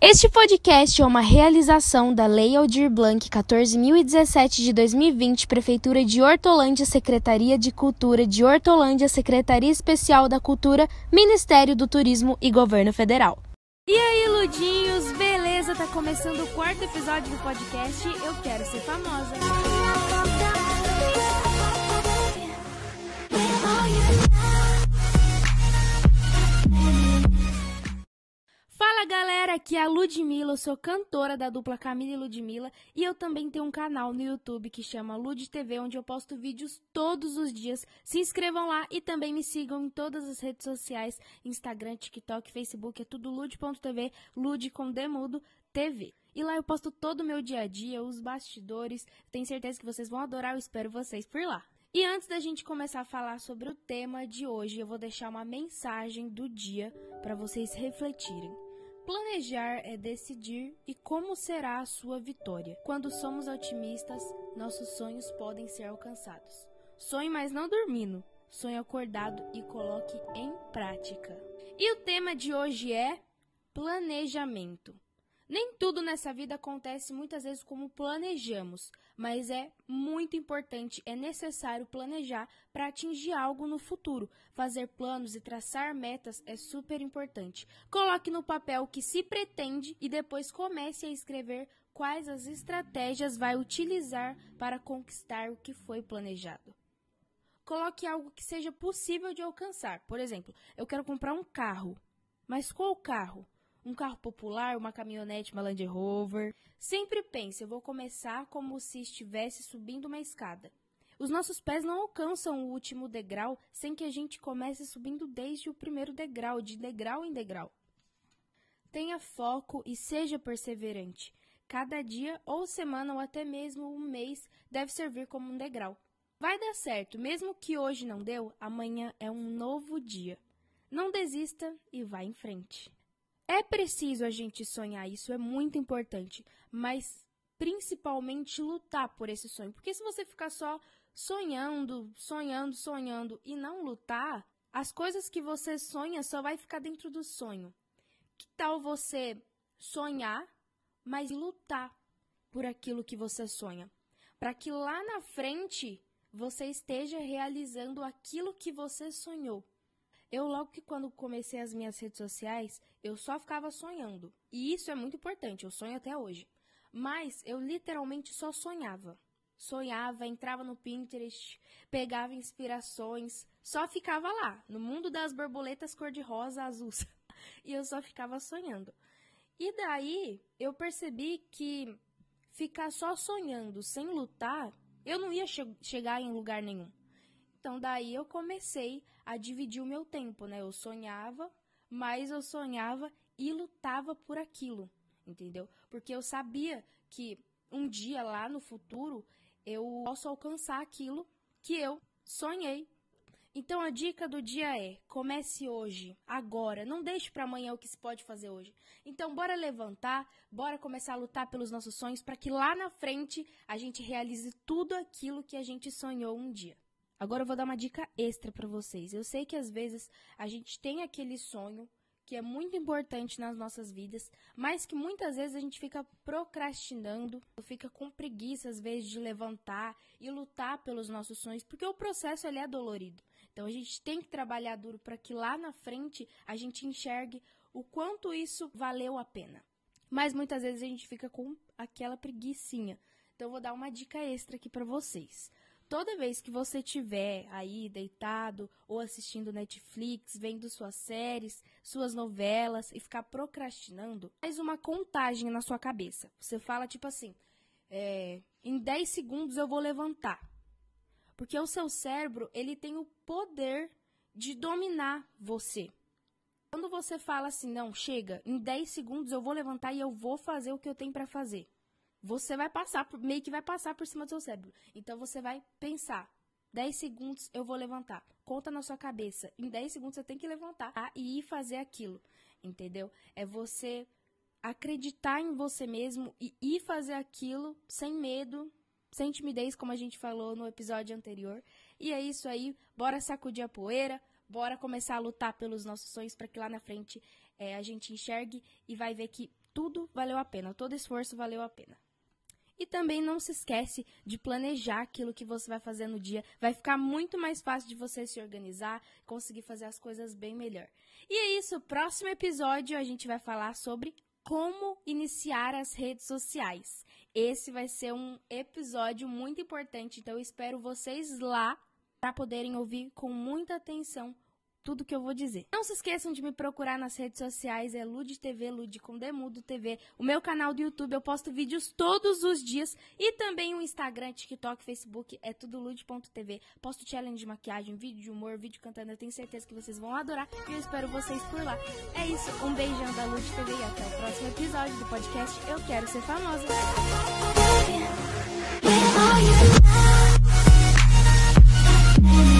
Este podcast é uma realização da Lei Aldir Blanc 14.017 de 2020, Prefeitura de Hortolândia, Secretaria de Cultura de Hortolândia, Secretaria Especial da Cultura, Ministério do Turismo e Governo Federal. E aí, Ludinhos, beleza? Tá começando o quarto episódio do podcast Eu Quero Ser Famosa. Aqui é a Ludmilla, eu sou cantora da dupla Camila e Ludmilla e eu também tenho um canal no YouTube que chama Lud TV, onde eu posto vídeos todos os dias. Se inscrevam lá e também me sigam em todas as redes sociais, Instagram, TikTok, Facebook, é tudo lud.tv, lud com demudo TV. E lá eu posto todo o meu dia a dia, os bastidores. Tenho certeza que vocês vão adorar, eu espero vocês por lá. E antes da gente começar a falar sobre o tema de hoje, eu vou deixar uma mensagem do dia para vocês refletirem. Planejar é decidir e como será a sua vitória. Quando somos otimistas, nossos sonhos podem ser alcançados. Sonhe, mas não dormindo. Sonhe acordado e coloque em prática. E o tema de hoje é planejamento. Nem tudo nessa vida acontece muitas vezes como planejamos, mas é muito importante, é necessário planejar para atingir algo no futuro. Fazer planos e traçar metas é super importante. Coloque no papel o que se pretende e depois comece a escrever quais as estratégias vai utilizar para conquistar o que foi planejado. Coloque algo que seja possível de alcançar. Por exemplo, eu quero comprar um carro. Mas qual carro? Um carro popular, uma caminhonete, uma Land Rover. Sempre pense, eu vou começar como se estivesse subindo uma escada. Os nossos pés não alcançam o último degrau sem que a gente comece subindo desde o primeiro degrau, de degrau em degrau. Tenha foco e seja perseverante. Cada dia ou semana ou até mesmo um mês deve servir como um degrau. Vai dar certo, mesmo que hoje não deu, amanhã é um novo dia. Não desista e vá em frente. É preciso a gente sonhar, isso é muito importante, mas principalmente lutar por esse sonho. Porque se você ficar só sonhando, sonhando, sonhando e não lutar, as coisas que você sonha só vai ficar dentro do sonho. Que tal você sonhar, mas lutar por aquilo que você sonha? Para que lá na frente você esteja realizando aquilo que você sonhou. Eu, logo que quando comecei as minhas redes sociais, eu só ficava sonhando. E isso é muito importante, eu sonho até hoje. Mas eu literalmente só sonhava. Sonhava, entrava no Pinterest, pegava inspirações, só ficava lá, no mundo das borboletas cor-de-rosa azuis. e eu só ficava sonhando. E daí eu percebi que ficar só sonhando sem lutar, eu não ia che chegar em lugar nenhum. Então daí eu comecei a dividir o meu tempo, né? Eu sonhava, mas eu sonhava e lutava por aquilo, entendeu? Porque eu sabia que um dia lá no futuro eu posso alcançar aquilo que eu sonhei. Então a dica do dia é: comece hoje, agora, não deixe para amanhã o que se pode fazer hoje. Então bora levantar, bora começar a lutar pelos nossos sonhos para que lá na frente a gente realize tudo aquilo que a gente sonhou um dia. Agora eu vou dar uma dica extra para vocês. Eu sei que às vezes a gente tem aquele sonho que é muito importante nas nossas vidas, mas que muitas vezes a gente fica procrastinando, fica com preguiça às vezes de levantar e lutar pelos nossos sonhos, porque o processo ele é dolorido. Então a gente tem que trabalhar duro para que lá na frente a gente enxergue o quanto isso valeu a pena. Mas muitas vezes a gente fica com aquela preguiçinha. Então eu vou dar uma dica extra aqui para vocês. Toda vez que você estiver aí deitado ou assistindo Netflix, vendo suas séries, suas novelas e ficar procrastinando, faz uma contagem na sua cabeça. Você fala tipo assim: é, em 10 segundos eu vou levantar. Porque o seu cérebro ele tem o poder de dominar você. Quando você fala assim, não, chega, em 10 segundos eu vou levantar e eu vou fazer o que eu tenho para fazer você vai passar, por, meio que vai passar por cima do seu cérebro. Então você vai pensar. 10 segundos eu vou levantar. Conta na sua cabeça. Em 10 segundos você tem que levantar e ir fazer aquilo. Entendeu? É você acreditar em você mesmo e ir fazer aquilo sem medo, sem timidez, como a gente falou no episódio anterior. E é isso aí. Bora sacudir a poeira. Bora começar a lutar pelos nossos sonhos para que lá na frente é, a gente enxergue e vai ver que tudo valeu a pena, todo esforço valeu a pena. E também não se esquece de planejar aquilo que você vai fazer no dia. Vai ficar muito mais fácil de você se organizar, conseguir fazer as coisas bem melhor. E é isso, próximo episódio a gente vai falar sobre como iniciar as redes sociais. Esse vai ser um episódio muito importante, então eu espero vocês lá para poderem ouvir com muita atenção tudo que eu vou dizer. Não se esqueçam de me procurar nas redes sociais, é Lud TV, Lud com Demudo TV. O meu canal do YouTube, eu posto vídeos todos os dias. E também o Instagram, TikTok, Facebook, é tudo Lud.tv. Posto challenge de maquiagem, vídeo de humor, vídeo cantando. Eu tenho certeza que vocês vão adorar e eu espero vocês por lá. É isso, um beijão da Lud TV e até o próximo episódio do podcast Eu Quero Ser Famosa. Yeah.